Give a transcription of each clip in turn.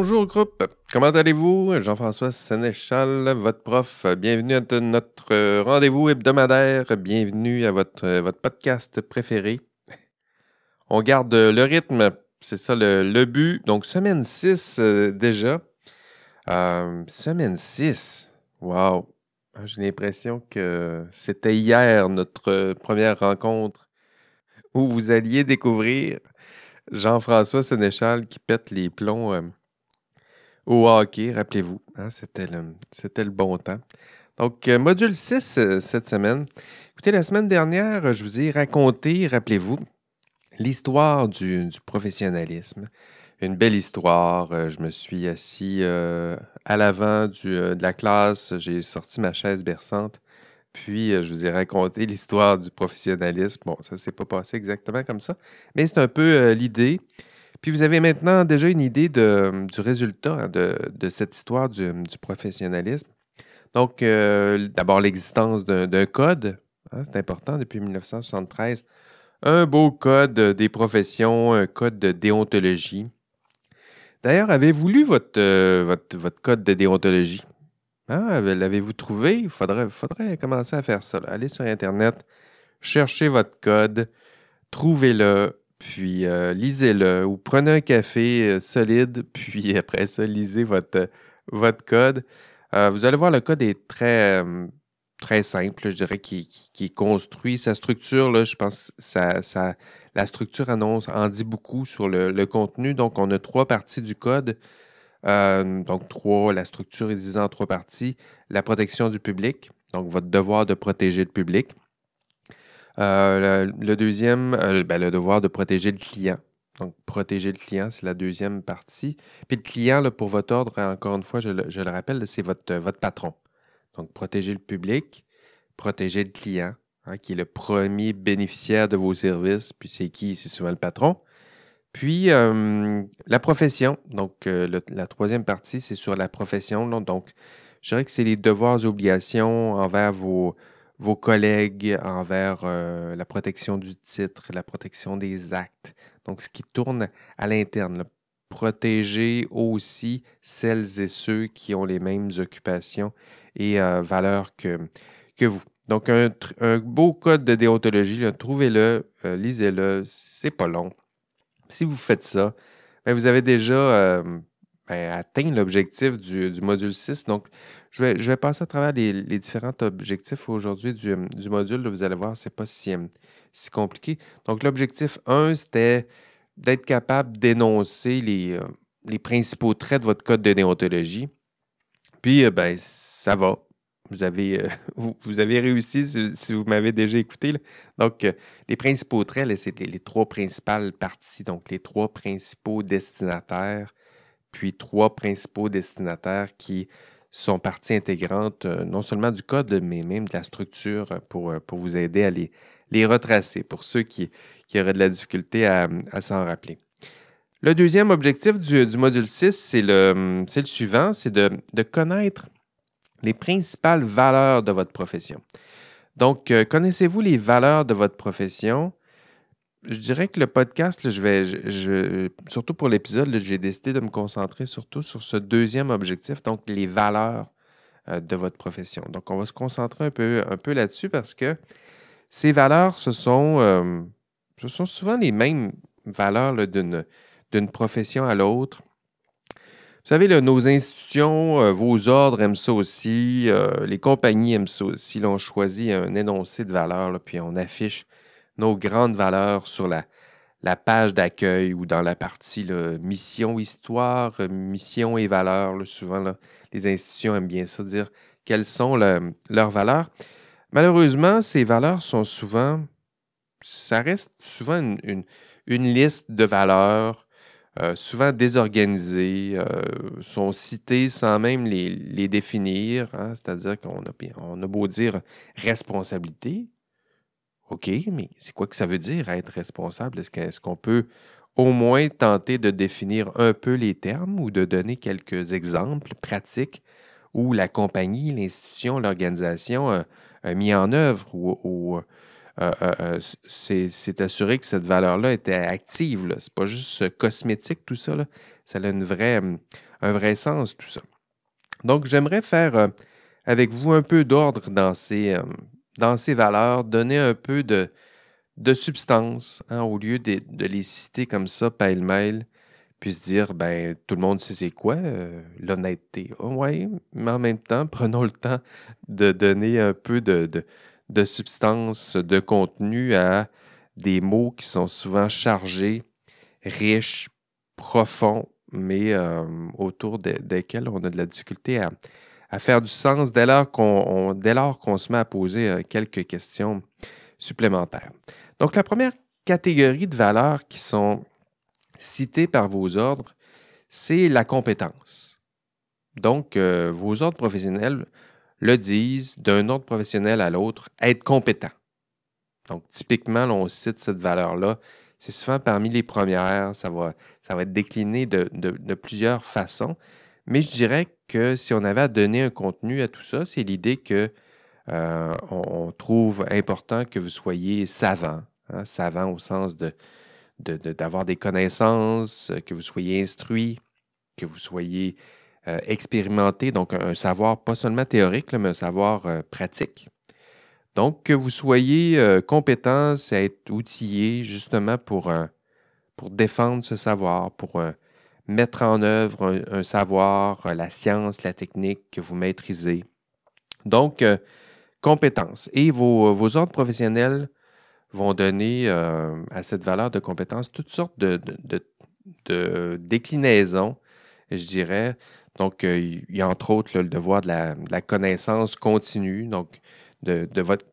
Bonjour groupe, comment allez-vous? Jean-François Sénéchal, votre prof. Bienvenue à notre rendez-vous hebdomadaire. Bienvenue à votre, votre podcast préféré. On garde le rythme, c'est ça le, but. Donc, semaine 6 euh, déjà. Euh, semaine 6, wow! Ah, j'ai l'impression que c'était hier notre première rencontre où vous alliez découvrir Jean-François Sénéchal qui pète les plombs euh, au hockey, rappelez-vous. Hein, c'était, le, bon temps. Donc, euh, module 6 euh, cette semaine. Écoutez, la semaine dernière, je vous ai raconté, rappelez-vous, l'histoire du, professionnalisme. Une belle histoire. Je me suis assis à l'avant de la classe. J'ai sorti ma chaise berçante. Puis, je vous ai raconté l'histoire du professionnalisme. Bon, ça ne s'est pas passé exactement comme ça, mais c'est un peu l'idée. Puis vous avez maintenant déjà une idée du résultat hein, de, cette histoire du, professionnalisme. Donc, euh, d'abord l'existence d'un code, hein, c'est important depuis 1973. Un beau code des professions, un code de déontologie. D'ailleurs, avez-vous lu votre, euh, votre, code de déontologie? Hein, l'avez-vous trouvé? Il faudrait commencer à faire ça. Allez sur Internet, cherchez votre code, trouvez-le, puis euh, lisez-le ou prenez un café euh, solide, puis après ça, lisez votre, votre code. Euh, vous allez voir, le code est très, très simple, je dirais, qui, est construit. Sa structure, là, je pense ça, ça, la structure annonce en dit beaucoup sur le, contenu. Donc, on a trois parties du code. donc, trois, la structure est divisée en trois parties. La protection du public, donc votre devoir de protéger le public. Euh, le, deuxième, euh, ben, le devoir de protéger le client. Donc, protéger le client, c'est la deuxième partie. Puis le client, là, pour votre ordre, encore une fois, je le, rappelle, c'est votre, votre patron. Donc, protéger le public, protéger le client, hein, qui est le premier bénéficiaire de vos services. Puis c'est qui? C'est souvent le patron. Puis euh, la profession. Donc, la troisième partie, c'est sur la profession. Donc, je dirais que c'est les devoirs et obligations envers vos, vos collègues envers euh, la protection du titre, la protection des actes. Donc, ce qui tourne à l'interne. Protéger aussi celles et ceux qui ont les mêmes occupations et euh, valeurs que, que vous. Donc, un, beau code de déontologie, trouvez-le, euh, lisez-le, c'est pas long. Si vous faites ça, ben, vous avez déjà ben, atteint l'objectif du, du, module 6. Donc, je vais, passer à travers les, différents objectifs aujourd'hui du, module. vous allez voir, ce n'est pas si, compliqué. Donc, l'objectif 1, c'était d'être capable d'énoncer les, euh, les, principaux traits de votre code de déontologie. Puis, euh, ben, ça va. Vous avez, euh, vous, avez réussi si, vous m'avez déjà écouté. Donc, les principaux traits, c'est les, trois principales parties, donc les trois principaux destinataires, puis trois principaux destinataires qui sont partie intégrante euh, non seulement du code, mais même de la structure pour, euh, pour vous aider à les, les retracer, pour ceux qui, qui auraient de la difficulté à, s'en rappeler. Le deuxième objectif du, module 6, c'est le, le suivant, c'est de, connaître les principales valeurs de votre profession. Donc, euh, connaissez-vous les valeurs de votre profession? Je dirais que le podcast, je vais, surtout pour l'épisode, j'ai décidé de me concentrer surtout sur ce deuxième objectif, donc les valeurs euh, de votre profession. Donc, on va se concentrer un peu, un peu là-dessus parce que ces valeurs, ce sont, euh, ce sont souvent les mêmes valeurs d'une profession à l'autre. Vous savez, nos institutions, euh, vos ordres aiment ça aussi, les compagnies aiment ça aussi. Là, on choisit un énoncé de valeurs, puis on affiche nos grandes valeurs sur la, page d'accueil ou dans la partie mission, histoire, mission et valeurs. souvent, les institutions aiment bien ça, dire quelles sont leurs valeurs. Malheureusement, ces valeurs sont souvent, ça reste souvent une, liste de valeurs, euh, souvent désorganisées, euh, sont citées sans même les, définir. Hein. C'est-à-dire qu'on a, on a beau dire responsabilité, OK, mais c'est quoi que ça veut dire être responsable? Est-ce qu'on peut au moins tenter de définir un peu les termes ou de donner quelques exemples pratiques où la compagnie, l'institution, l'organisation a, mis en œuvre ou, euh, euh, euh, c'est assuré que cette valeur-là était active. Ce n'est pas juste cosmétique, tout ça. Ça a une vraie, un vrai sens, tout ça. Donc, j'aimerais faire avec vous un peu d'ordre dans ces, dans ces valeurs, donner un peu de, de substance, hein, au lieu de, les citer comme ça, pêle-mêle, puis se dire, ben, tout le monde sait c'est quoi, euh, l'honnêteté. Oui, mais en même temps, prenons le temps de donner un peu de, de, substance, de contenu à des mots qui sont souvent chargés, riches, profonds, mais euh, autour desquels on a de la difficulté à, à faire du sens dès lors qu'on se met à poser euh, quelques questions supplémentaires. Donc, la première catégorie de valeurs qui sont citées par vos ordres, c'est la compétence. Donc, euh, vos ordres professionnels le disent d'un ordre professionnel à l'autre, être compétent. Donc, typiquement, on cite cette valeur-là. C'est souvent parmi les premières. Ça va, ça va être décliné de, plusieurs façons. Mais je dirais que si on avait à donner un contenu à tout ça, c'est l'idée que euh, on, trouve important que vous soyez savant, Hein, savant au sens de, d'avoir des connaissances, que vous soyez instruit, que vous soyez euh, expérimenté, donc un, savoir pas seulement théorique, mais un savoir euh, pratique. Donc, que vous soyez compétent, c'est être outillé justement pour, pour défendre ce savoir, pour mettre en œuvre un, savoir, la science, la technique que vous maîtrisez. Donc, compétence. Et vos, vos ordres professionnels vont donner euh, à cette valeur de compétence toutes sortes de, déclinaisons, je dirais. Donc, euh, il y a entre autres le devoir de la, connaissance continue. Donc, de, votre,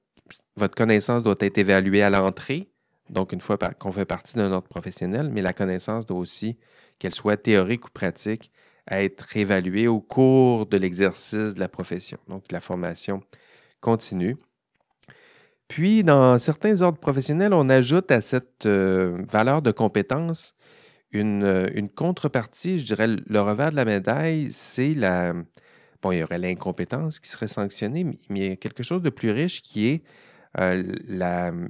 votre, connaissance doit être évaluée à l'entrée, donc une fois qu'on fait partie d'un ordre professionnel, mais la connaissance doit aussi, qu'elle soit théorique ou pratique, être évaluée au cours de l'exercice de la profession, donc la formation continue. Puis, dans certains ordres professionnels, on ajoute à cette euh, valeur de compétence euh, une, contrepartie, je dirais, le revers de la médaille, c'est la... Bon, il y aurait l'incompétence qui serait sanctionnée, mais, il y a quelque chose de plus riche qui est euh,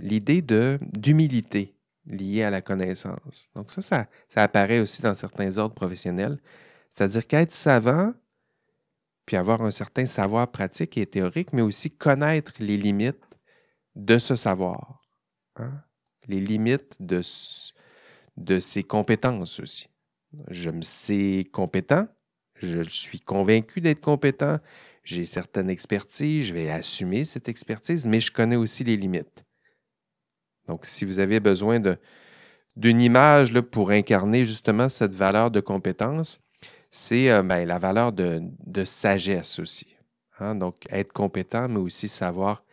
l'idée d'humilité liée à la connaissance. Donc ça, ça, ça apparaît aussi dans certains ordres professionnels. C'est-à-dire qu'être savant, puis avoir un certain savoir pratique et théorique, mais aussi connaître les limites de ce savoir, hein, les limites de, de ses compétences aussi. Je me sais compétent, je suis convaincu d'être compétent, j'ai certaines expertises, je vais assumer cette expertise, mais je connais aussi les limites. Donc, si vous avez besoin d'une image pour incarner justement cette valeur de compétence, c'est euh, ben, la valeur de, sagesse aussi. Hein. Donc, être compétent, mais aussi savoir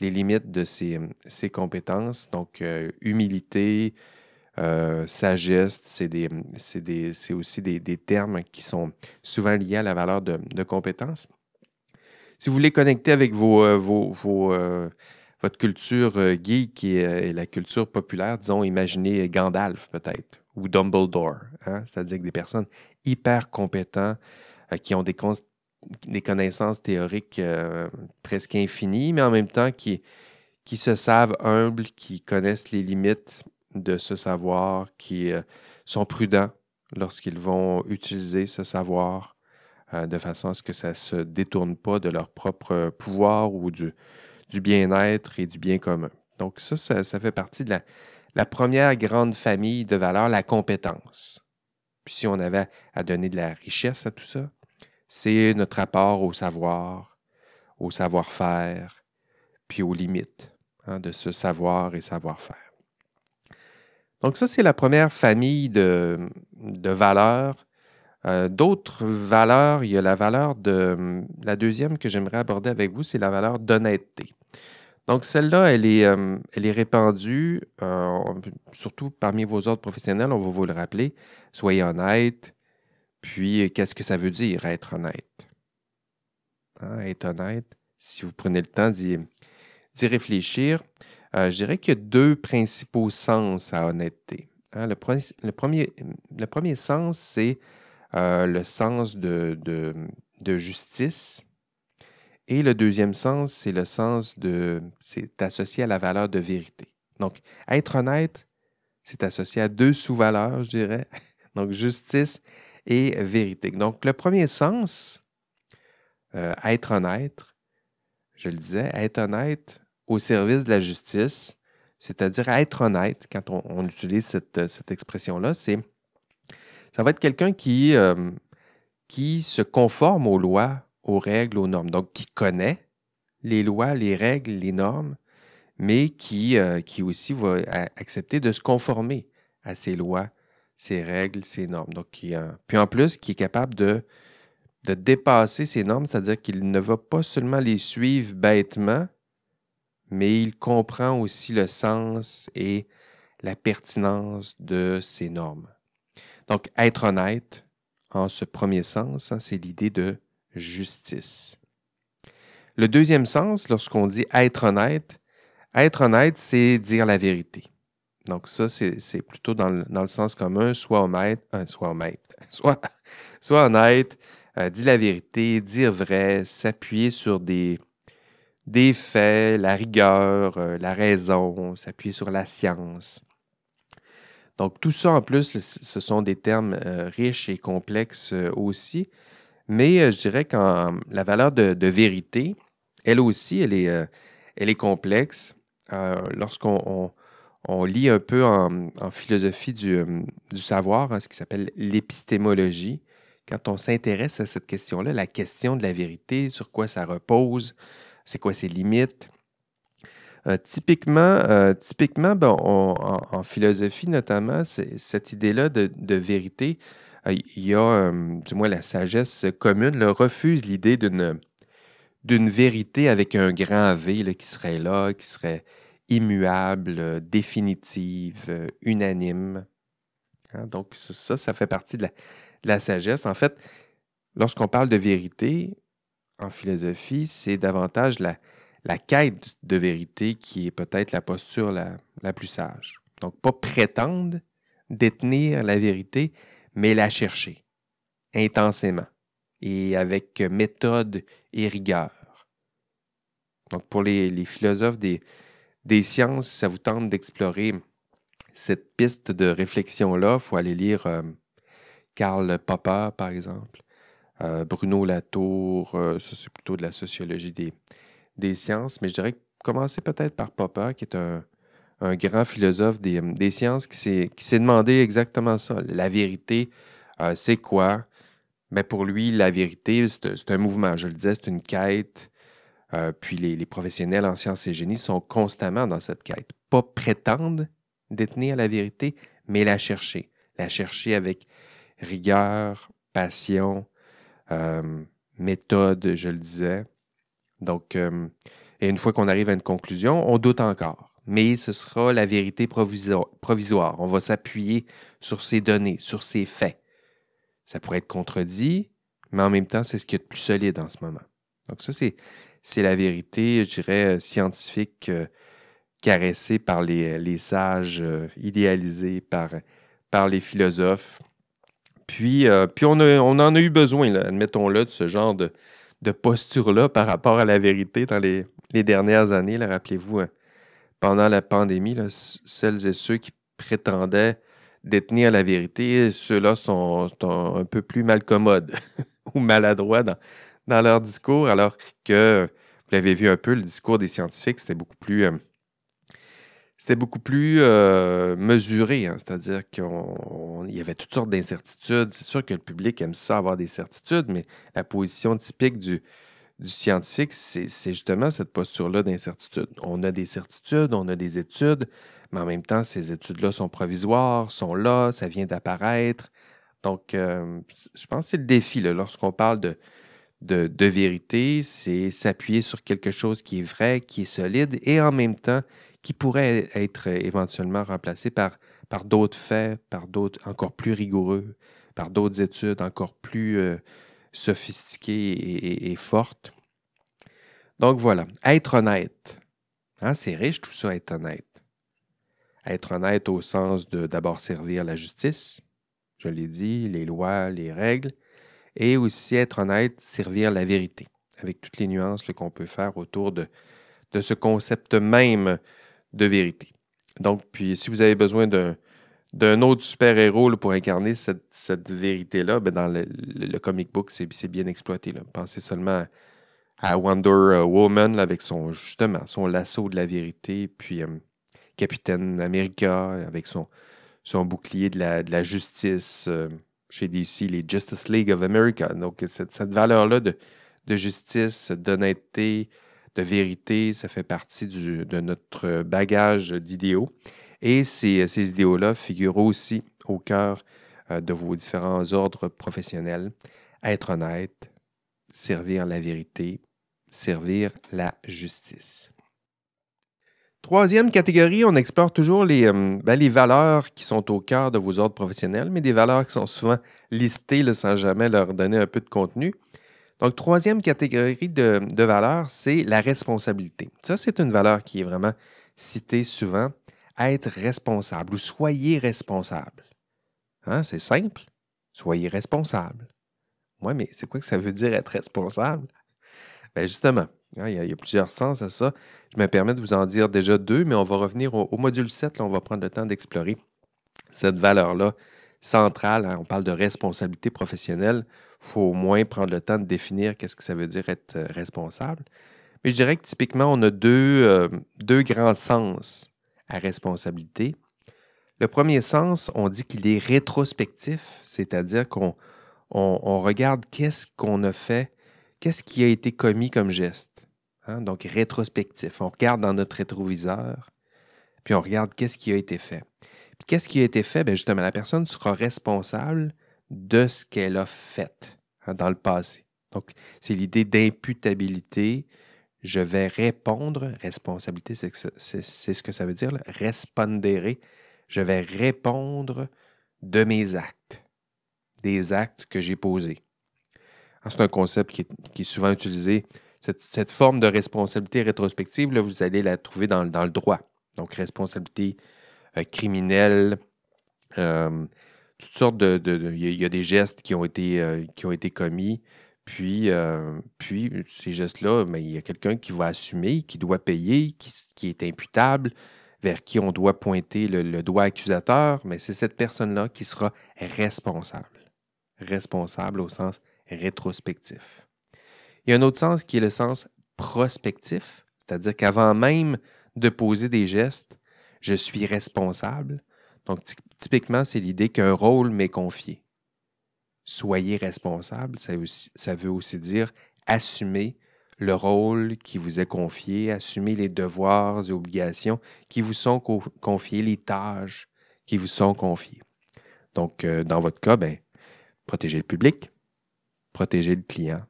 les limites de ses, compétences. Donc, euh, humilité, euh, sagesse, c'est aussi des, termes qui sont souvent liés à la valeur de, compétences. Si vous voulez connecter avec vos, votre culture geek et, la culture populaire, disons, imaginez Gandalf peut-être ou Dumbledore, hein? c'est-à-dire des personnes hyper compétentes qui ont des, connaissances théoriques euh, presque infinies, mais en même temps qui, qui se savent humbles, qui connaissent les limites de ce savoir, qui euh, sont prudents lorsqu'ils vont utiliser ce savoir euh, de façon à ce que ça ne se détourne pas de leur propre pouvoir ou du, du bien-être et du bien commun. Donc ça, ça, fait partie de la, première grande famille de valeurs, la compétence. Puis si on avait à donner de la richesse à tout ça, c'est notre rapport au savoir, au savoir-faire, puis aux limites hein, de ce savoir et savoir-faire. Donc ça, c'est la première famille de, valeurs. Euh, d'autres valeurs, il y a la valeur de... La deuxième que j'aimerais aborder avec vous, c'est la valeur d'honnêteté. Donc celle-là, elle, est, euh, répandue, euh, surtout parmi vos autres professionnels, on va vous le rappeler. Soyez honnête, puis, qu'est-ce que ça veut dire être honnête? Hein, être honnête, si vous prenez le temps d'y réfléchir, euh, je dirais qu'il y a deux principaux sens à honnêteté. Hein. le, premier, le, premier, sens, c'est euh, le sens de, justice. Et le deuxième sens, c'est le sens de. C'est associé à la valeur de vérité. Donc, être honnête, c'est associé à deux sous-valeurs, je dirais. Donc, justice et vérité. Donc, le premier sens, euh, être honnête, je le disais, être honnête au service de la justice, c'est-à-dire être honnête, quand on, utilise cette, cette expression-là, c'est ça va être quelqu'un qui, euh, qui se conforme aux lois, aux règles, aux normes, donc qui connaît les lois, les règles, les normes, mais qui, euh, aussi va accepter de se conformer à ces lois, ces règles, ces normes. Donc, puis en plus, qui est capable de, de dépasser ces normes, c'est-à-dire qu'il ne va pas seulement les suivre bêtement, mais il comprend aussi le sens et la pertinence de ces normes. Donc, être honnête, en ce premier sens, hein, c'est l'idée de justice. Le deuxième sens, lorsqu'on dit être honnête, être honnête, c'est dire la vérité. Donc ça, c'est plutôt dans le, sens commun, soit honnête, euh, soit honnête, soit, soit honnête, euh, dire la vérité, dire vrai, s'appuyer sur des, des faits, la rigueur, euh, la raison, s'appuyer sur la science. Donc tout ça en plus, ce sont des termes riches et complexes aussi, mais je dirais que la valeur de, vérité, elle aussi, elle est, est complexe. Euh, lorsqu'on lit un peu en, philosophie du, euh, savoir, hein, ce qui s'appelle l'épistémologie, quand on s'intéresse à cette question-là, la question de la vérité, sur quoi ça repose, c'est quoi ses limites. Euh, typiquement, typiquement ben, en, philosophie notamment, cette idée-là de, vérité, il y a, du moins la sagesse commune, refuse l'idée d'une vérité avec un grand V qui serait là, qui serait immuable, définitive, unanime. Hein, donc, ça, ça fait partie de la, sagesse. En fait, lorsqu'on parle de vérité en philosophie, c'est davantage la, quête de vérité qui est peut-être la posture la, la plus sage. Donc, pas prétendre détenir la vérité, mais la chercher intensément et avec méthode et rigueur. Donc, pour les, philosophes des, des, sciences, ça vous tente d'explorer cette piste de réflexion-là, il faut aller lire euh, Karl Popper, par exemple, euh, Bruno Latour, euh, ça c'est plutôt de la sociologie des, sciences, mais je dirais commencer peut-être par Popper, qui est un, grand philosophe des, des sciences qui s'est demandé exactement ça. La vérité, c'est quoi? Mais ben, pour lui, la vérité, c'est un mouvement. Je le disais, c'est une quête. Euh, puis les, professionnels en sciences et génie sont constamment dans cette quête. Pas prétendre détenir la vérité, mais la chercher. La chercher avec rigueur, passion, euh, méthode, je le disais. Donc, euh, et une fois qu'on arrive à une conclusion, on doute encore. Mais ce sera la vérité provisoire. On va s'appuyer sur ces données, sur ces faits. Ça pourrait être contredit, mais en même temps, c'est ce qui est le plus solide en ce moment. Donc, ça, c'est la vérité, je dirais, euh, scientifique, euh, caressée par les, euh, sages, idéalisée par, les philosophes. Puis, on, en a eu besoin, admettons-le, de ce genre de, posture-là par rapport à la vérité dans les, dernières années. Rappelez-vous, pendant la pandémie, celles et ceux qui prétendaient détenir la vérité, ceux-là sont, un peu plus malcommodes ou maladroits dans, dans leur discours, alors que vous l'avez vu un peu, le discours des scientifiques, c'était beaucoup plus. Euh, c'était beaucoup plus euh, mesuré, hein. c'est-à-dire qu'il y avait toutes sortes d'incertitudes. C'est sûr que le public aime ça avoir des certitudes, mais la position typique du, du scientifique, c'est justement cette posture-là d'incertitude. On a des certitudes, on a des études, mais en même temps, ces études-là sont provisoires, sont là, ça vient d'apparaître. Donc, euh, je pense que c'est le défi lorsqu'on parle de, de, vérité, c'est s'appuyer sur quelque chose qui est vrai, qui est solide et en même temps qui pourrait être éventuellement remplacé par, par d'autres faits, par d'autres encore plus rigoureux, par d'autres études encore plus euh, sophistiquées et, fortes. Donc voilà, être honnête. Hein, c'est riche tout ça, être honnête. Être honnête au sens de d'abord servir la justice, je l'ai dit, les lois, les règles, et aussi être honnête, servir la vérité, avec toutes les nuances qu'on peut faire autour de, de ce concept même de vérité. Donc, puis si vous avez besoin d'un d'un autre super-héros pour incarner cette, vérité-là, ben, dans le, comic book, c'est bien exploité. Pensez seulement à Wonder euh, Woman avec son justement son lasso de la vérité, puis euh, Capitaine America avec son, bouclier de la, justice euh, chez DC, les Justice League of America. Donc cette, valeur-là de, justice, d'honnêteté, de vérité, ça fait partie de notre bagage d'idéaux. Et ces, ces idéaux-là figurent aussi au cœur de vos différents ordres professionnels. Être honnête, servir la vérité, servir la justice. Troisième catégorie, on explore toujours les, euh, ben, valeurs qui sont au cœur de vos ordres professionnels, mais des valeurs qui sont souvent listées sans jamais leur donner un peu de contenu. Donc, troisième catégorie de valeurs, c'est la responsabilité. Ça, c'est une valeur qui est vraiment citée souvent. Être responsable ou soyez responsable. Hein, c'est simple. Soyez responsable. Oui, mais c'est quoi que ça veut dire être responsable? Bien, justement, hein, il, y a, plusieurs sens à ça. Je me permets de vous en dire déjà deux, mais on va revenir au, module 7. Là, on va prendre le temps d'explorer cette valeur-là centrale. Hein. on parle de responsabilité professionnelle. Il faut au moins prendre le temps de définir qu'est-ce que ça veut dire être euh, responsable. Mais je dirais que typiquement, on a deux, euh, deux grands sens à responsabilité. Le premier sens, on dit qu'il est rétrospectif, c'est-à-dire qu'on on regarde qu'est-ce qu'on a fait qu'est-ce qui a été commis comme geste? Hein? Donc, rétrospectif. On regarde dans notre rétroviseur, puis on regarde qu'est-ce qui a été fait. Puis qu'est-ce qui a été fait? Bien, justement, la personne sera responsable de ce qu'elle a fait hein, dans le passé. Donc, c'est l'idée d'imputabilité. Je vais répondre, responsabilité, c'est ce que ça veut dire, respondere. Je vais répondre de mes actes, des actes que j'ai posés. C'est un concept qui est, souvent utilisé. Cette, forme de responsabilité rétrospective, là, vous allez la trouver dans, le droit. Donc, responsabilité euh, criminelle, euh, toutes sortes de. Il y, a des gestes qui ont été, euh, qui ont été commis. Puis, puis ces gestes-là, mais il y a quelqu'un qui va assumer, qui doit payer, qui, est imputable, vers qui on doit pointer le doigt accusateur, mais c'est cette personne-là qui sera responsable. Responsable au sens rétrospectif. Il y a un autre sens qui est le sens prospectif, c'est-à-dire qu'avant même de poser des gestes, je suis responsable. Donc, typiquement, c'est l'idée qu'un rôle m'est confié. Soyez responsable, ça, veut aussi dire assumer le rôle qui vous est confié, assumer les devoirs et obligations qui vous sont confiés, les tâches qui vous sont confiées. Donc, euh, dans votre cas, ben, protéger le public, protéger le client,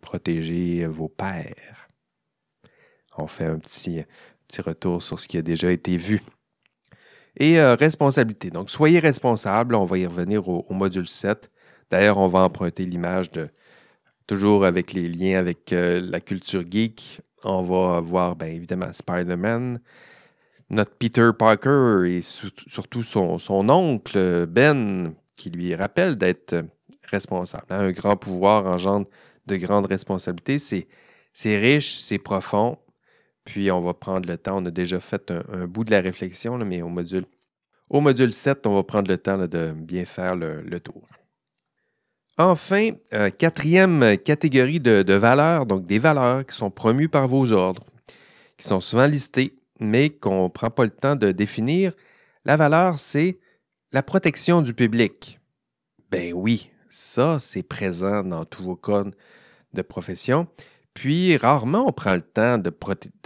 protéger vos pairs. On fait un petit, petit retour sur ce qui a déjà été vu. Et euh, responsabilité. Donc, soyez responsable. On va y revenir au, module 7. D'ailleurs, on va emprunter l'image de, toujours avec les liens avec euh, la culture geek. On va voir, bien évidemment, Spider-Man, notre Peter Parker et surtout son, oncle Ben, qui lui rappelle d'être responsable. Un grand pouvoir engendre de grandes responsabilités. C'est riche, c'est profond. Puis on va prendre le temps. On a déjà fait un, bout de la réflexion, mais au module, au module 7, on va prendre le temps de bien faire le, tour. Enfin, euh, quatrième catégorie de, valeurs, donc des valeurs qui sont promues par vos ordres, qui sont souvent listées, mais qu'on ne prend pas le temps de définir. La valeur, c'est la protection du public. Ben oui, ça, c'est présent dans tous vos codes de profession. Puis, rarement, on prend le temps de,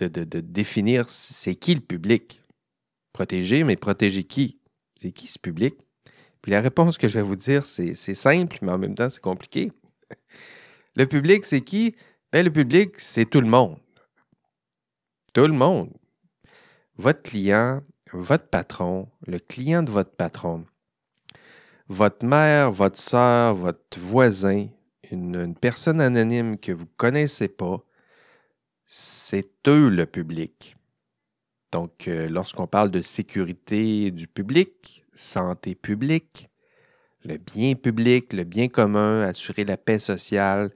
de, définir c'est qui le public. Protéger, mais protéger qui? C'est qui ce public? Puis la réponse que je vais vous dire, c'est simple, mais en même temps, c'est compliqué. Le public, c'est qui? Ben, le public, c'est tout le monde. Tout le monde. Votre client, votre patron, le client de votre patron, votre mère, votre soeur, votre voisin, une, personne anonyme que vous ne connaissez pas, c'est eux le public. Donc, euh, lorsqu'on parle de sécurité du public, santé publique, le bien public, le bien commun, assurer la paix sociale,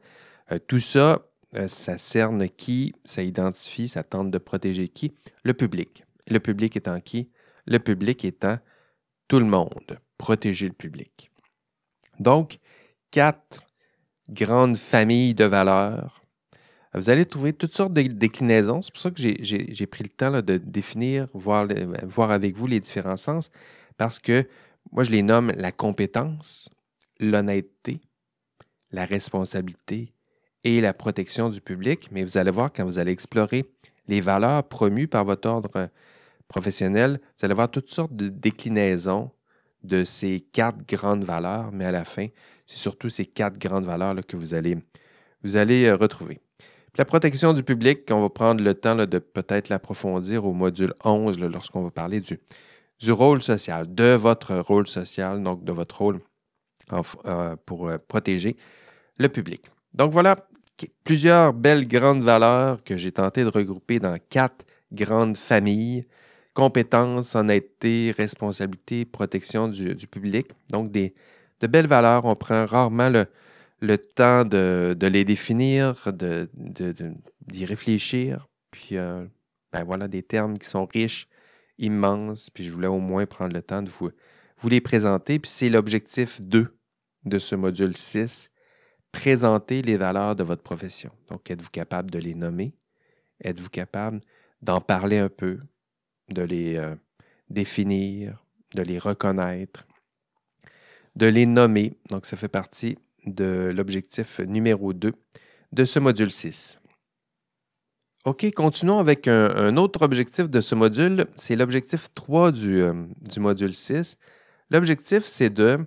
euh, tout ça, euh, ça cerne qui, ça identifie, ça tente de protéger qui? Le public. Le public étant qui? Le public étant tout le monde, protéger le public. Donc, quatre grandes familles de valeurs. Vous allez trouver toutes sortes de déclinaisons. C'est pour ça que j'ai pris le temps de définir, voir, voir avec vous les différents sens, parce que moi, je les nomme la compétence, l'honnêteté, la responsabilité et la protection du public. Mais vous allez voir, quand vous allez explorer les valeurs promues par votre ordre professionnel, vous allez voir toutes sortes de déclinaisons de ces quatre grandes valeurs, mais à la fin, c'est surtout ces quatre grandes valeurs là, que vous allez, vous allez euh, retrouver. la protection du public, on va prendre le temps de peut-être l'approfondir au module 11 lorsqu'on va parler du, du rôle social, de votre rôle social, donc de votre rôle euh, pour euh, protéger le public. Donc voilà plusieurs belles grandes valeurs que j'ai tenté de regrouper dans quatre grandes familles compétence, honnêteté, responsabilité, protection du, public. Donc, des, de belles valeurs. On prend rarement le, temps de, les définir, d'y de, réfléchir. Puis, euh, ben voilà, des termes qui sont riches, immenses. Puis, je voulais au moins prendre le temps de vous, les présenter. Puis, c'est l'objectif 2 de ce module 6. Présenter les valeurs de votre profession. Donc, êtes-vous capable de les nommer? Êtes-vous capable d'en parler un peu? de les euh, définir, de les reconnaître, de les nommer. Donc, ça fait partie de l'objectif numéro 2 de ce module 6. OK, continuons avec un, autre objectif de ce module. C'est l'objectif 3 du, euh, du module 6. L'objectif, c'est de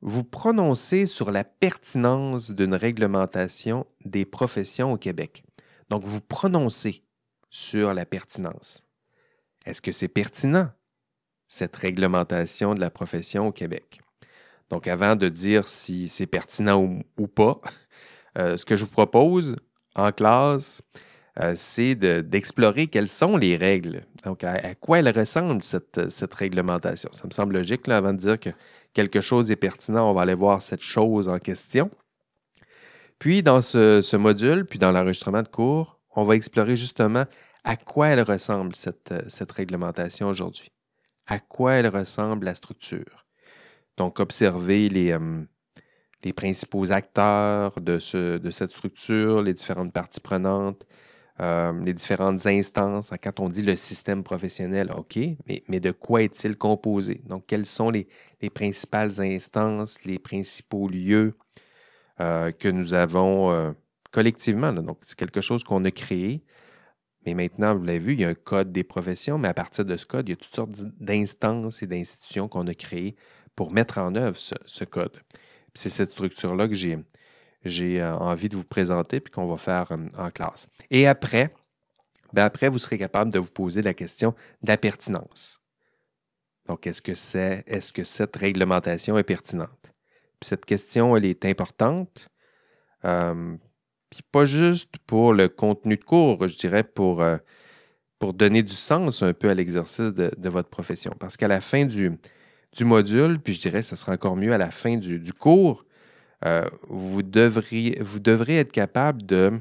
vous prononcer sur la pertinence d'une réglementation des professions au Québec. Donc, vous prononcez sur la pertinence. Est-ce que c'est pertinent, cette réglementation de la profession au Québec? Donc, avant de dire si c'est pertinent ou, pas, euh, ce que je vous propose en classe, euh, c'est d'explorer quelles sont les règles. Donc, à, quoi elle ressemble, cette, cette, réglementation. Ça me semble logique, là, avant de dire que quelque chose est pertinent, on va aller voir cette chose en question. Puis, dans ce, module, puis dans l'enregistrement de cours, on va explorer justement à quoi elle ressemble cette, cette réglementation aujourd'hui? À quoi elle ressemble la structure? Donc, observer les, euh, les principaux acteurs de, ce, de, cette structure, les différentes parties prenantes, euh, les différentes instances. Quand on dit le système professionnel, OK, mais, mais de quoi est-il composé? Donc, quelles sont les, les, principales instances, les principaux lieux que nous avons collectivement? Donc, c'est quelque chose qu'on a créé. Mais maintenant, vous l'avez vu, il y a un code des professions, mais à partir de ce code, il y a toutes sortes d'instances et d'institutions qu'on a créées pour mettre en œuvre ce, code. C'est cette structure-là que j'ai, euh, envie de vous présenter puis qu'on va faire euh, en classe. Et après, ben après, vous serez capable de vous poser la question de la pertinence. Donc, est-ce que, c'est, est-ce que cette réglementation est pertinente? cette question, elle est importante. Euh, puis pas juste pour le contenu de cours, je dirais pour, pour donner du sens un peu à l'exercice de, votre profession. Parce qu'à la fin du, du, module, puis je dirais que ce sera encore mieux à la fin du, cours, euh, vous, devrez être capable de,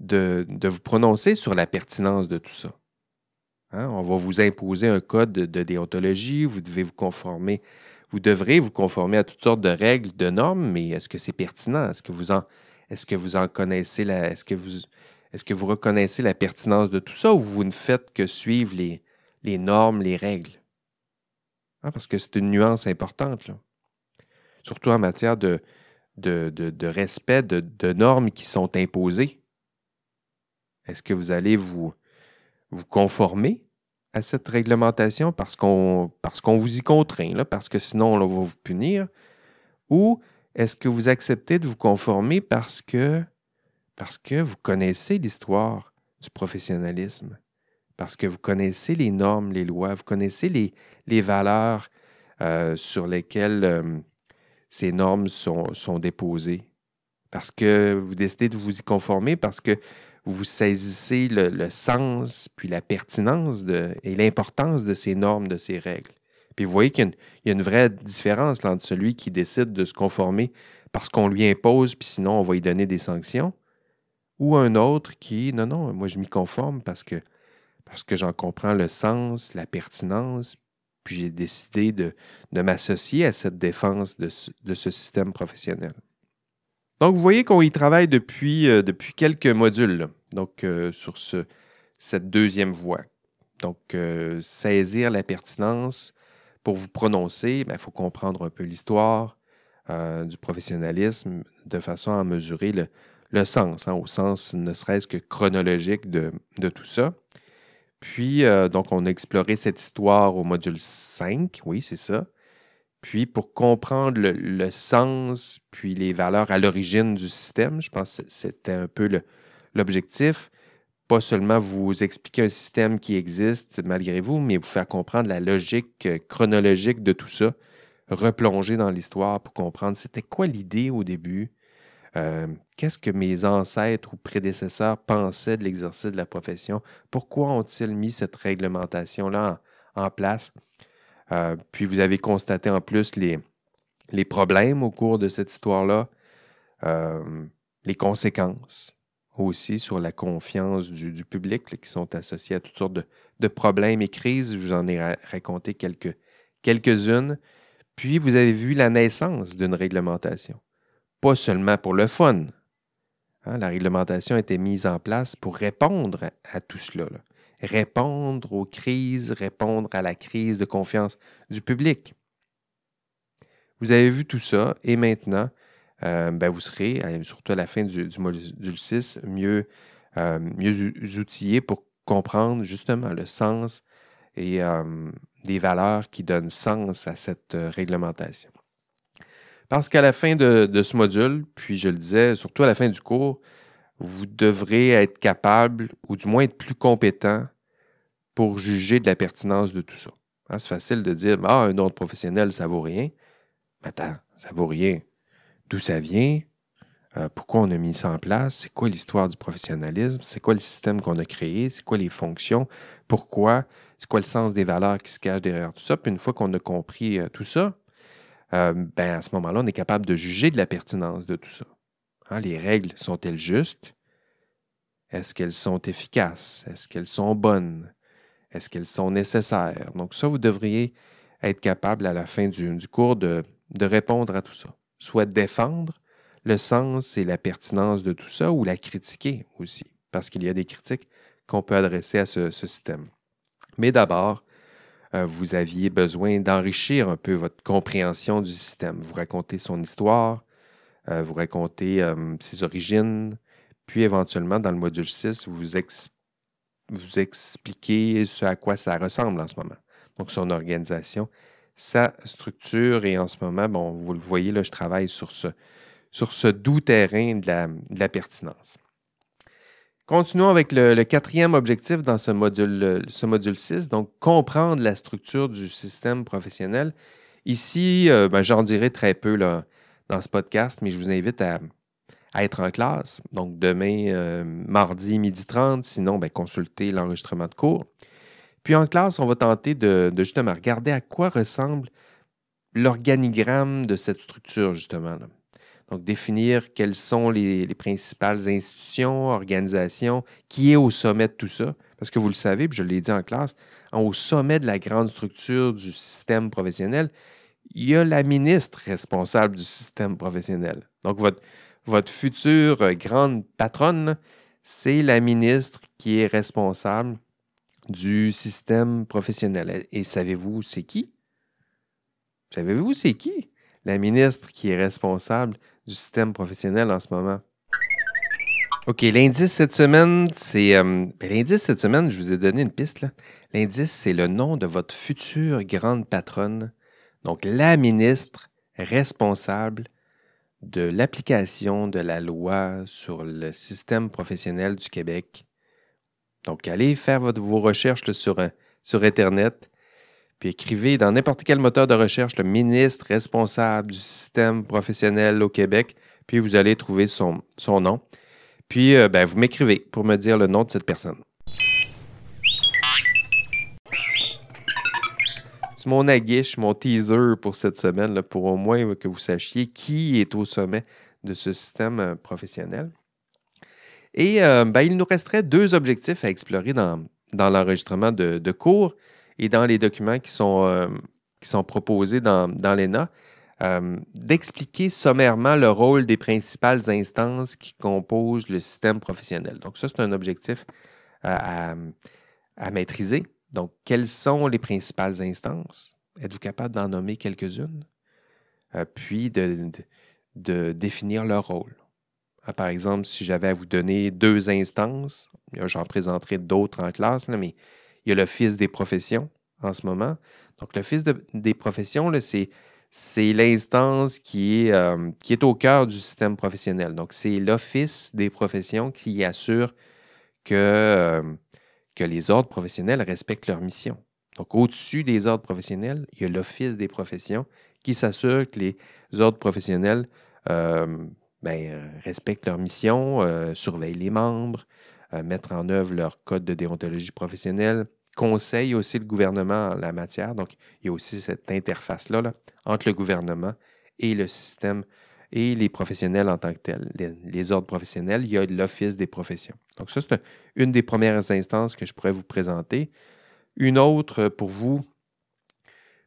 vous prononcer sur la pertinence de tout ça. Hein? On va vous imposer un code de, déontologie, vous devez vous conformer, vous devrez vous conformer à toutes sortes de règles, de normes, mais est-ce que c'est pertinent? Est-ce que vous en est-ce que vous en connaissez la. Est-ce que vous. Reconnaissez la pertinence de tout ça ou vous ne faites que suivre les, les normes, les règles? Hein, parce que c'est une nuance importante, là. Surtout en matière de, respect de, normes qui sont imposées. Est-ce que vous allez vous, conformer à cette réglementation parce qu'on vous y contraint, parce que sinon on va vous punir? Ou est-ce que vous acceptez de vous conformer parce que, vous connaissez l'histoire du professionnalisme, parce que vous connaissez les normes, les lois, vous connaissez les, les valeurs euh, sur lesquelles euh, ces normes sont, déposées, parce que vous décidez de vous y conformer, parce que vous saisissez le, sens, puis la pertinence et l'importance de ces normes, de ces règles. Puis vous voyez qu'il y, a une vraie différence entre celui qui décide de se conformer parce qu'on lui impose, puis sinon on va lui donner des sanctions, ou un autre qui, non, non, moi je m'y conforme parce que, parce que j'en comprends le sens, la pertinence, Puis j'ai décidé de, m'associer à cette défense de ce, système professionnel. Donc, vous voyez qu'on y travaille depuis, euh, depuis quelques modules, donc euh, sur ce, cette deuxième voie. Donc, euh, saisir la pertinence pour vous prononcer, il ben, faut comprendre un peu l'histoire du professionnalisme de façon à mesurer le, sens, hein, au sens ne serait-ce que chronologique de, de tout ça. Puis, euh, donc, on a exploré cette histoire au module 5, oui, c'est ça. Puis, pour comprendre le, sens, puis les valeurs à l'origine du système, je pense que c'était un peu l'objectif. Pas seulement vous expliquer un système qui existe malgré vous, mais vous faire comprendre la logique euh, chronologique de tout ça, replonger dans l'histoire pour comprendre c'était quoi l'idée au début, euh, qu'est-ce que mes ancêtres ou prédécesseurs pensaient de l'exercice de la profession? Pourquoi ont-ils mis cette réglementation-là en, place? Euh, puis vous avez constaté en plus les, problèmes au cours de cette histoire-là, euh, les conséquences aussi sur la confiance du, public qui sont associés à toutes sortes de, problèmes et crises. Je vous en ai raconté quelques, quelques-unes. Puis vous avez vu la naissance d'une réglementation pas seulement pour le fun. Hein, la réglementation a été mise en place pour répondre à, tout cela. Répondre aux crises, répondre à la crise de confiance du public. Vous avez vu tout ça et maintenant, euh, ben, vous serez, euh, surtout à la fin du, module 6, mieux, euh, mieux outillé pour comprendre justement le sens et des valeurs qui donnent sens à cette réglementation. Parce qu'à la fin de, ce module, puis je le disais, surtout à la fin du cours, vous devrez être capable, ou du moins être plus compétent pour juger de la pertinence de tout ça. Hein, c'est facile de dire Ah, un ordre professionnel, ça vaut rien. Mais attends, ça vaut rien. D'où ça vient? Euh, pourquoi on a mis ça en place? C'est quoi l'histoire du professionnalisme? C'est quoi le système qu'on a créé? C'est quoi les fonctions? Pourquoi? C'est quoi le sens des valeurs qui se cachent derrière tout ça? Puis une fois qu'on a compris euh, tout ça, euh, ben à ce moment-là, on est capable de juger de la pertinence de tout ça. Hein, les règles sont-elles justes? Est-ce qu'elles sont efficaces? Est-ce qu'elles sont bonnes? Est-ce qu'elles sont nécessaires? Donc ça, vous devriez être capable à la fin du, cours de, répondre à tout ça. Soit défendre le sens et la pertinence de tout ça ou la critiquer aussi, parce qu'il y a des critiques qu'on peut adresser à ce système. Mais d'abord, vous aviez besoin d'enrichir un peu votre compréhension du système. Vous racontez son histoire, euh, vous racontez euh, ses origines, puis éventuellement, dans le module 6, vous, expliquez ce à quoi ça ressemble en ce moment. Donc, son organisation, sa structure, et en ce moment, bon, vous le voyez, là, je travaille sur ce doux terrain de la pertinence. Continuons avec le, quatrième objectif dans ce module, ce module 6, donc comprendre la structure du système professionnel. Ici, euh, ben, j'en dirai très peu dans ce podcast, mais je vous invite à, être en classe. Donc demain, euh, mardi, midi 30, sinon, ben, consultez l'enregistrement de cours. Puis en classe, on va tenter de, justement regarder à quoi ressemble l'organigramme de cette structure, justement. Donc, définir quelles sont les, principales institutions, organisations, qui est au sommet de tout ça. Parce que vous le savez, puis je l'ai dit en classe, au sommet de la grande structure du système professionnel, il y a la ministre responsable du système professionnel. Donc, votre, votre future grande patronne, c'est la ministre qui est responsable du système professionnel. Et savez-vous c'est qui? Savez-vous c'est qui? La ministre qui est responsable du système professionnel en ce moment. OK, l'indice cette semaine, c'est. Euh, ben, l'indice cette semaine, je vous ai donné une piste. L'indice, c'est le nom de votre future grande patronne, donc la ministre responsable de l'application de la loi sur le système professionnel du Québec. Donc, allez faire vos recherches euh, sur Internet. Puis écrivez dans n'importe quel moteur de recherche le ministre responsable du système professionnel au Québec, puis vous allez trouver son, son nom. Puis euh, ben, vous m'écrivez pour me dire le nom de cette personne. C'est mon aguiche, mon teaser pour cette semaine, pour au moins que vous sachiez qui est au sommet de ce système euh, professionnel. Et euh, ben, il nous resterait deux objectifs à explorer dans, dans l'enregistrement de, de cours. Et dans les documents qui sont, qui sont proposés dans, dans l'ENA, d'expliquer sommairement le rôle des principales instances qui composent le système professionnel. Donc ça, c'est un objectif à, maîtriser. Donc, quelles sont les principales instances? Êtes-vous capable d'en nommer quelques-unes? puis de, de, définir leur rôle. Ah, par exemple, si j'avais à vous donner deux instances, j'en présenterai d'autres en classe, mais il y a l'Office des professions en ce moment. Donc, l'Office des professions, c'est l'instance qui, est, euh, qui est au cœur du système professionnel. Donc, c'est l'Office des professions qui assure que, euh, que les ordres professionnels respectent leur mission. Donc, au-dessus des ordres professionnels, il y a l'Office des professions qui s'assure que les ordres professionnels euh, ben, respectent leur mission, surveillent les membres, mettent en œuvre leur code de déontologie professionnelle, conseille aussi le gouvernement en la matière. Donc, il y a aussi cette interface-là entre le gouvernement et le système et les professionnels en tant que tels, les, ordres professionnels. Il y a l'Office des professions. Donc, ça, c'est une des premières instances que je pourrais vous présenter. Une autre pour vous,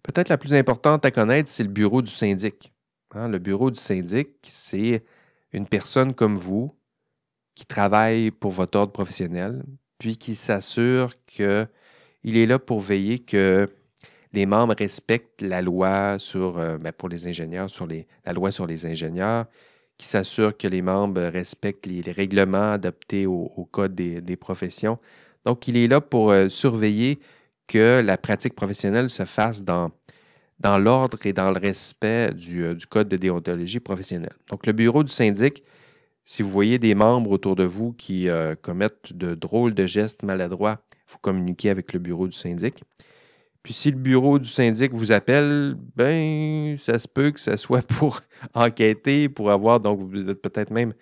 peut-être la plus importante à connaître, c'est le bureau du syndic. Hein, le bureau du syndic, c'est une personne comme vous qui travaille pour votre ordre professionnel, puis qui s'assure que il est là pour veiller que les membres respectent la loi sur, euh, ben, pour les ingénieurs, sur les, la loi sur les ingénieurs, qui s'assure que les membres respectent les, règlements adaptés au, code des, professions. Donc, il est là pour euh, surveiller que la pratique professionnelle se fasse dans, dans l'ordre et dans le respect du, euh, du, code de déontologie professionnelle. Donc, le bureau du syndic, si vous voyez des membres autour de vous qui commettent de drôles de gestes maladroits, faut communiquer avec le bureau du syndic. Puis si le bureau du syndic vous appelle, ben ça se peut que ce soit pour enquêter, pour avoir, donc vous êtes peut-être même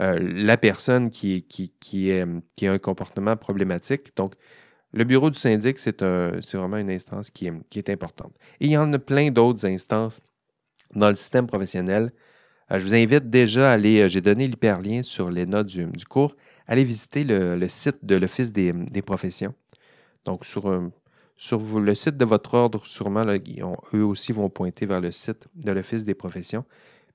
euh, la personne qui, qui, qui, a un comportement problématique. Donc, le bureau du syndic, c'est vraiment une instance qui est, qui est, importante. Et il y en a plein d'autres instances dans le système professionnel. Euh, je vous invite déjà à aller, euh, j'ai donné l'hyperlien sur les notes du, cours, allez visiter le, site de l'Office des, professions. Donc, sur, sur le site de votre ordre, sûrement, eux aussi vont pointer vers le site de l'Office des professions.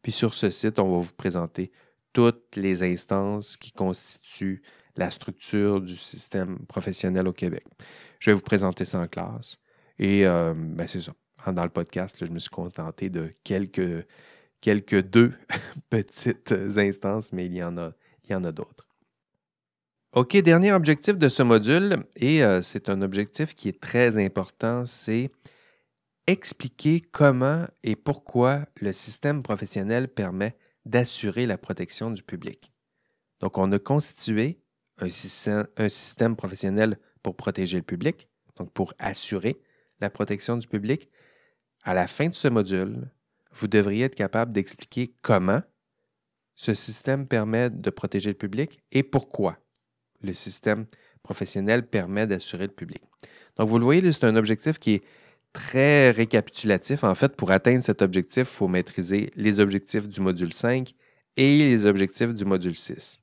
Puis sur ce site, on va vous présenter toutes les instances qui constituent la structure du système professionnel au Québec. Je vais vous présenter ça en classe. Et euh, ben, c'est ça. Dans le podcast, je me suis contenté de quelques, quelques deux petites instances, mais il y en a, d'autres. OK, dernier objectif de ce module, et euh, c'est un objectif qui est très important, c'est expliquer comment et pourquoi le système professionnel permet d'assurer la protection du public. Donc, on a constitué un système professionnel pour protéger le public, donc pour assurer la protection du public. À la fin de ce module, vous devriez être capable d'expliquer comment ce système permet de protéger le public et pourquoi le système professionnel permet d'assurer le public. Donc, vous le voyez, c'est un objectif qui est très récapitulatif. En fait, pour atteindre cet objectif, il faut maîtriser les objectifs du module 5 et les objectifs du module 6.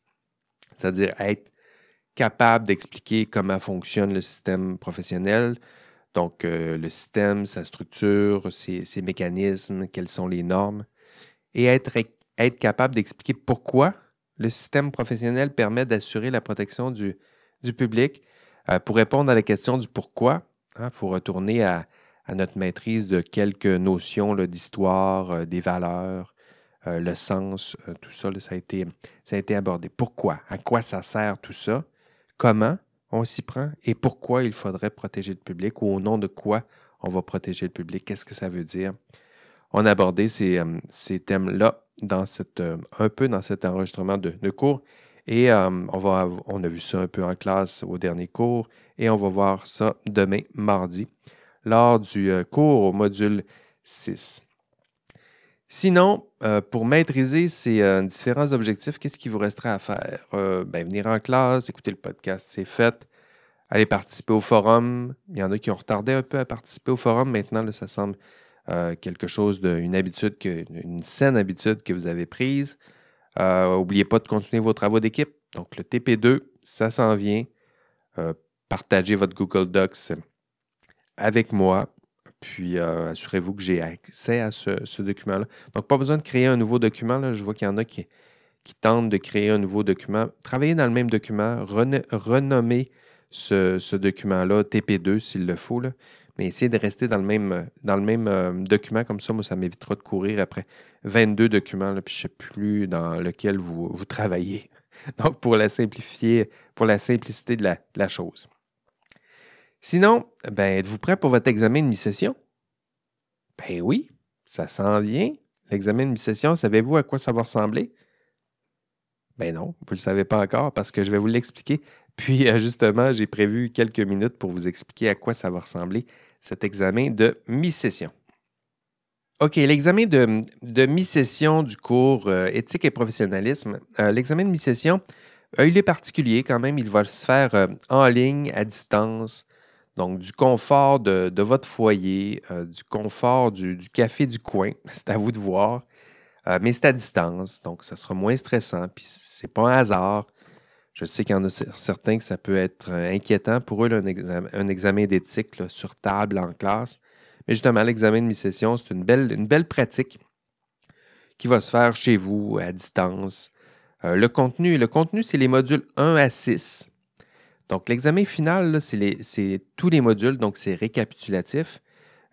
C'est-à-dire être capable d'expliquer comment fonctionne le système professionnel, donc euh, le système, sa structure, ses, mécanismes, quelles sont les normes, et être, être capable d'expliquer pourquoi le système professionnel permet d'assurer la protection du, public. Euh, pour répondre à la question du pourquoi, il hein, faut retourner à, notre maîtrise de quelques notions d'histoire, euh, des valeurs, le sens, tout ça, ça, a été, ça a été abordé. Pourquoi? À quoi ça sert tout ça? Comment? On s'y prend? Et pourquoi il faudrait protéger le public ou au nom de quoi on va protéger le public? Qu'est-ce que ça veut dire? On a abordé ces, ces thèmes-là dans cette, euh, un peu dans cet enregistrement de, cours. Et euh, on, va, on a vu ça un peu en classe au dernier cours et on va voir ça demain, mardi, lors du euh, cours au module 6. Sinon, pour maîtriser ces différents objectifs, qu'est-ce qui vous restera à faire? Ben, venir en classe, écouter le podcast, c'est fait. Aller participer au forum. Il y en a qui ont retardé un peu à participer au forum. Maintenant, ça semble euh, quelque chose d'une habitude, une saine habitude que vous avez prise. N'oubliez euh, pas de continuer vos travaux d'équipe. Donc, le TP2, ça s'en vient. Euh, partagez votre Google Docs avec moi. Puis assurez-vous que j'ai accès à ce, document-là. Donc, pas besoin de créer un nouveau document. Je vois qu'il y en a qui, tentent de créer un nouveau document. Travaillez dans le même document, renommer ce, document-là TP2 s'il le faut. Là. Mais essayez de rester dans le même, dans le même document, comme ça, moi, ça m'évitera de courir après 22 documents, puis je ne sais plus dans lequel vous, vous travaillez. Donc, pour la simplifier, pour la simplicité de la, chose. Sinon, ben, êtes-vous prêt pour votre examen de mi-session? Ben oui, ça s'en vient. L'examen de mi-session, savez-vous à quoi ça va ressembler? Ben non, vous ne le savez pas encore parce que je vais vous l'expliquer. Puis, euh, justement, j'ai prévu quelques minutes pour vous expliquer à quoi ça va ressembler cet examen de mi-session. OK, l'examen de, mi-session du cours euh, éthique et professionnalisme, euh, l'examen de mi-session, il est particulier quand même. Il va se faire en ligne, à distance. Donc, du confort de, votre foyer, du confort du, café du coin. C'est à vous de voir. mais c'est à distance. Donc, ça sera moins stressant. Puis, c'est pas un hasard. Je sais qu'il y en a certains que ça peut être inquiétant pour eux, un, examen, d'éthique sur table en classe. Mais justement, l'examen de mi-session, c'est une belle, une belle pratique qui va se faire chez vous, à distance. Euh, le contenu, le contenu, c'est les modules 1 à 6. Donc, l'examen final, c'est tous les modules, donc c'est récapitulatif.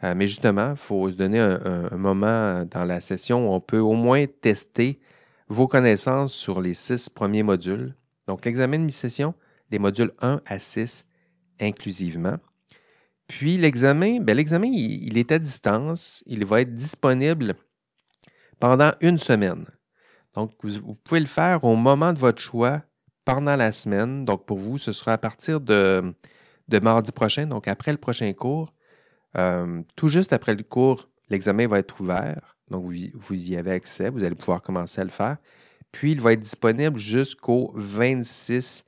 Euh, mais justement, il faut se donner un, moment dans la session où on peut au moins tester vos connaissances sur les six premiers modules. Donc, l'examen de mi-session, les modules 1 à 6 inclusivement. Puis l'examen, ben, l'examen, il, est à distance. Il va être disponible pendant une semaine. Donc, vous, pouvez le faire au moment de votre choix pendant la semaine. Donc, pour vous, ce sera à partir de, mardi prochain, donc après le prochain cours. Euh, tout juste après le cours, l'examen va être ouvert. Donc, vous, y avez accès. Vous allez pouvoir commencer à le faire. Puis, il va être disponible jusqu'au 26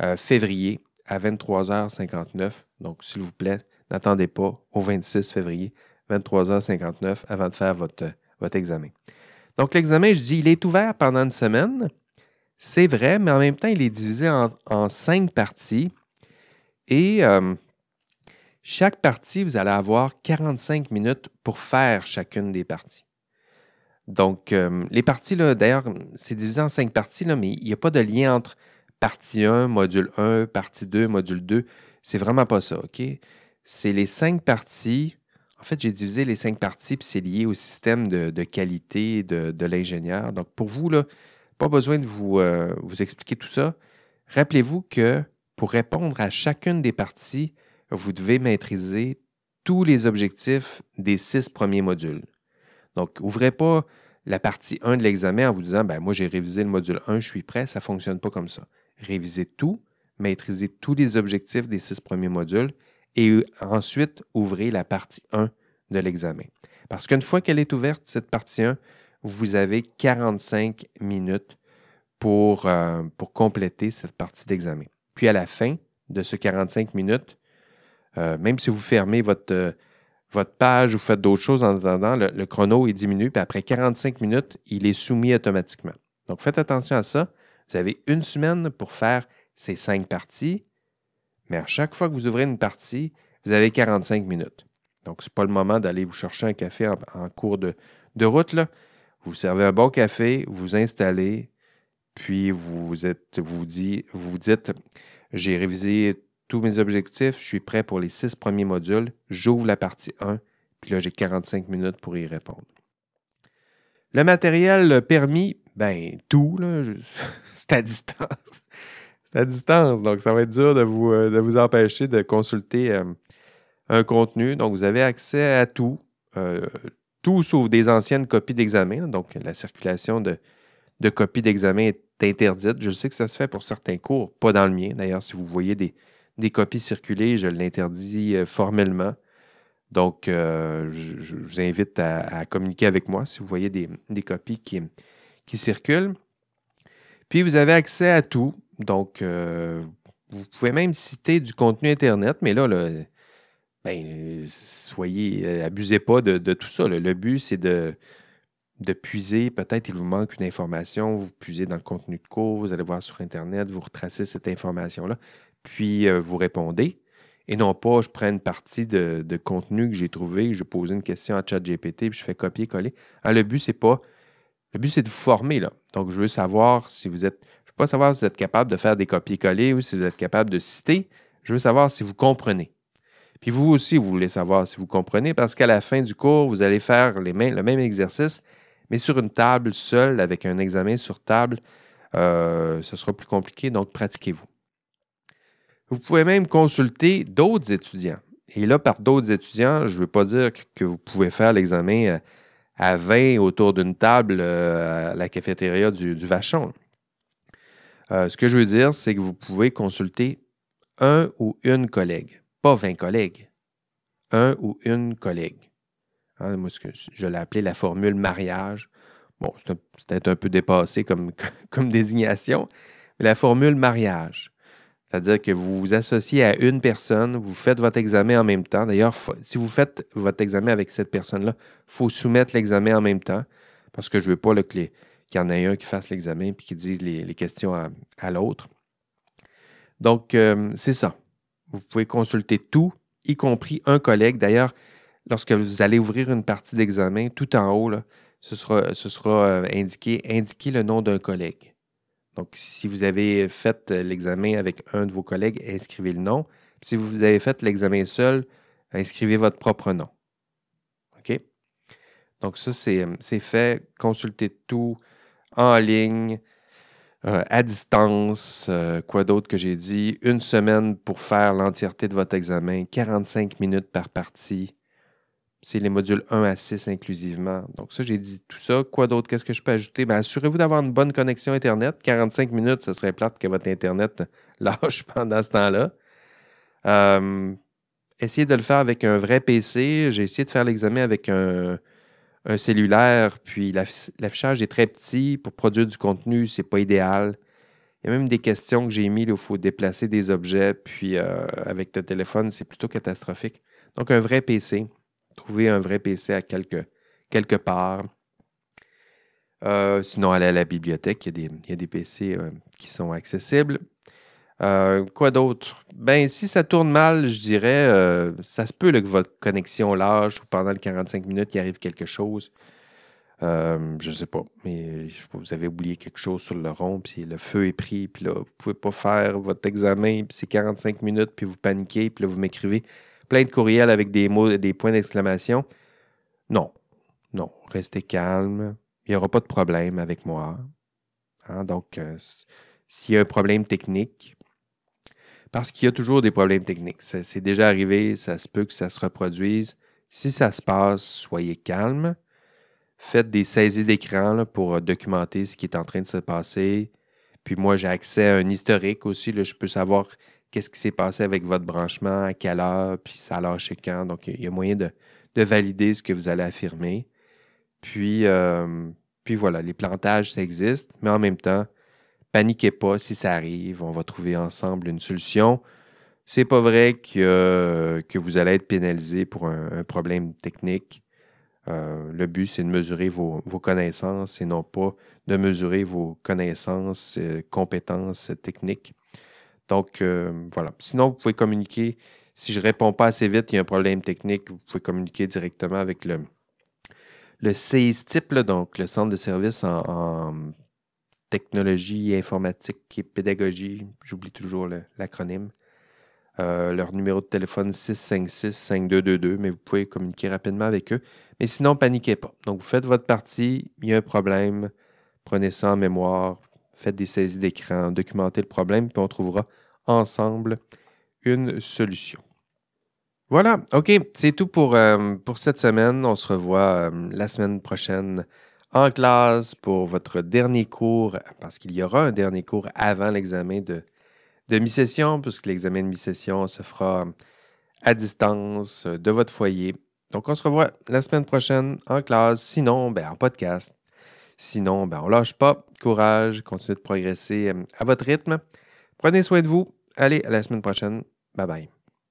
euh, février à 23h59. Donc, s'il vous plaît, n'attendez pas au 26 février, 23h59, avant de faire votre, votre examen. Donc, l'examen, je dis, il est ouvert pendant une semaine. C'est vrai, mais en même temps, il est divisé en, cinq parties. Et euh, chaque partie, vous allez avoir 45 minutes pour faire chacune des parties. Donc, euh, les parties, d'ailleurs, c'est divisé en cinq parties, là, mais il n'y a pas de lien entre partie 1, module 1, partie 2, module 2. C'est vraiment pas ça, OK? c'est les cinq parties. En fait, j'ai divisé les cinq parties, puis c'est lié au système de, qualité de, l'ingénieur. Donc, pour vous, là, pas besoin de vous, euh, vous expliquer tout ça. Rappelez-vous que pour répondre à chacune des parties, vous devez maîtriser tous les objectifs des six premiers modules. Donc, ouvrez pas la partie 1 de l'examen en vous disant ben, Moi, j'ai révisé le module 1, je suis prêt. Ça ne fonctionne pas comme ça. Révisez tout, maîtrisez tous les objectifs des six premiers modules et ensuite ouvrez la partie 1 de l'examen. Parce qu'une fois qu'elle est ouverte, cette partie 1, vous avez 45 minutes pour, euh, pour compléter cette partie d'examen. Puis à la fin de ce 45 minutes, euh, même si vous fermez votre, euh, votre page ou faites d'autres choses en attendant, le, chrono est diminué, puis après 45 minutes, il est soumis automatiquement. Donc faites attention à ça. Vous avez une semaine pour faire ces cinq parties mais à chaque fois que vous ouvrez une partie, vous avez 45 minutes. Donc, ce n'est pas le moment d'aller vous chercher un café en, cours de, route. Vous servez un bon café, vous installez, puis vous, êtes, vous, dites, vous dites j'ai révisé tous mes objectifs, je suis prêt pour les six premiers modules, j'ouvre la partie 1, puis là, j'ai 45 minutes pour y répondre. Le matériel permis, ben tout, c'est à distance à distance. Donc, ça va être dur de vous, euh, de vous empêcher de consulter euh, un contenu. Donc, vous avez accès à tout, euh, tout sauf des anciennes copies d'examen. Donc, la circulation de, de copies d'examen est interdite. Je sais que ça se fait pour certains cours, pas dans le mien. D'ailleurs, si vous voyez des, des copies circuler, je l'interdis formellement. Donc, je, vous invite à, communiquer avec moi si vous voyez des, des copies qui, qui circulent. Puis, vous avez accès à tout. Donc, euh, vous pouvez même citer du contenu Internet, mais là, ben, soyez, euh, abusez pas de, tout ça. Le but, c'est de, puiser, peut-être il vous manque une information, vous puisez dans le contenu de cours, vous allez voir sur Internet, vous retracez cette information-là, puis euh, vous répondez. et non pas je prends une partie de, contenu que j'ai trouvé, je pose une question à ChatGPT, puis je fais copier-coller. Ah, le but, c'est pas. Le but, c'est de vous former. Donc, je veux savoir si vous êtes. Je veux pas savoir si vous êtes capable de faire des copier-coller ou si vous êtes capable de citer. Je veux savoir si vous comprenez. Puis vous aussi, vous voulez savoir si vous comprenez, parce qu'à la fin du cours, vous allez faire le même exercice, mais sur une table seule, avec un examen sur table. Euh, ce sera plus compliqué, donc pratiquez-vous. Vous pouvez même consulter d'autres étudiants. Et là, par d'autres étudiants, je ne veux pas dire que vous pouvez faire l'examen euh, à 20 autour d'une table euh, à la cafétéria du, Vachon. Ce que je veux dire, c'est que vous pouvez consulter un ou une collègue, pas 20 collègues. Un ou une collègue. Hein, moi, je l'ai appelé la formule mariage. Bon, c'est peut-être un peu dépassé comme, désignation, mais la formule mariage. C'est-à-dire que vous vous associez à une personne, vous faites votre examen en même temps. D'ailleurs, si vous faites votre examen avec cette personne-là, il faut soumettre l'examen en même temps parce que je ne veux pas qu'il y en ait un qui fasse l'examen et qui dise les, questions à, l'autre. Donc, euh, c'est ça. Vous pouvez consulter tout, y compris un collègue. D'ailleurs, lorsque vous allez ouvrir une partie d'examen, tout en haut, ce sera, ce sera euh, indiqué, indiquer le nom d'un collègue. Donc, si vous avez fait euh, l'examen avec un de vos collègues, inscrivez le nom. Si vous avez fait l'examen seul, inscrivez votre propre nom. OK? Donc, ça, c'est euh, fait. Consultez tout en ligne, euh, à distance. quoi d'autre que j'ai dit? Une semaine pour faire l'entièreté de votre examen, 45 minutes par partie. C'est les modules 1 à 6 inclusivement. Donc ça, j'ai dit tout ça. Quoi d'autre? Qu'est-ce que je peux ajouter? Ben, assurez-vous d'avoir une bonne connexion Internet. 45 minutes, ce serait plate que votre Internet lâche pendant ce temps-là. Euh, essayez de le faire avec un vrai PC. J'ai essayé de faire l'examen avec un, cellulaire, puis l'affichage est très petit. Pour produire du contenu, c'est pas idéal. Il y a même des questions que j'ai mis où il faut déplacer des objets, puis euh, avec le téléphone, c'est plutôt catastrophique. Donc, un vrai PC trouver un vrai PC à quelque, quelque part. Euh, sinon, aller à la bibliothèque, il y a des, PC euh, qui sont accessibles. Euh, quoi d'autre? Ben, si ça tourne mal, je dirais, ça se peut que votre connexion lâche ou pendant les 45 minutes, il arrive quelque chose. je ne sais pas, mais vous avez oublié quelque chose sur le rond, puis le feu est pris, puis là, vous ne pouvez pas faire votre examen, puis c'est 45 minutes, puis vous paniquez, puis là, vous m'écrivez plein de courriels avec des mots, des points d'exclamation. Non, non, restez calme. Il n'y aura pas de problème avec moi. Hein. Donc, euh, s'il y a un problème technique, parce qu'il y a toujours des problèmes techniques. C'est déjà arrivé, ça se peut que ça se reproduise. Si ça se passe, soyez calme. Faites des saisies d'écran pour documenter ce qui est en train de se passer. Puis moi, j'ai accès à un historique aussi. Je peux savoir qu'est-ce qui s'est passé avec votre branchement, à quelle heure, puis ça a lâché quand. Donc, il y a moyen de, valider ce que vous allez affirmer. Puis, euh, puis voilà, les plantages, ça existe, mais en même temps, paniquez pas si ça arrive. On va trouver ensemble une solution. C'est pas vrai que, que vous allez être pénalisé pour un, problème technique. Euh, le but, c'est de mesurer vos, connaissances et non pas de mesurer vos connaissances, euh, compétences techniques. Donc, euh, voilà. Sinon, vous pouvez communiquer. Si je ne réponds pas assez vite, il y a un problème technique, vous pouvez communiquer directement avec le, le CISTIP, donc le Centre de services en, technologie informatique et pédagogie. J'oublie toujours l'acronyme. Euh, leur numéro de téléphone 656-5222, mais vous pouvez communiquer rapidement avec eux. Mais sinon, paniquez pas. Donc, vous faites votre partie, il y a un problème, prenez ça en mémoire, faites des saisies d'écran, documentez le problème, puis on trouvera ensemble une solution. Voilà, OK, c'est tout pour, euh, cette semaine. On se revoit euh, la semaine prochaine en classe pour votre dernier cours, parce qu'il y aura un dernier cours avant l'examen de, mi-session, puisque l'examen de mi-session se fera à distance de votre foyer. Donc, on se revoit la semaine prochaine en classe, sinon, ben, en podcast. Sinon, ben, on lâche pas. Courage, continuez de progresser euh, à votre rythme. Prenez soin de vous. Allez, à la semaine prochaine. Bye bye.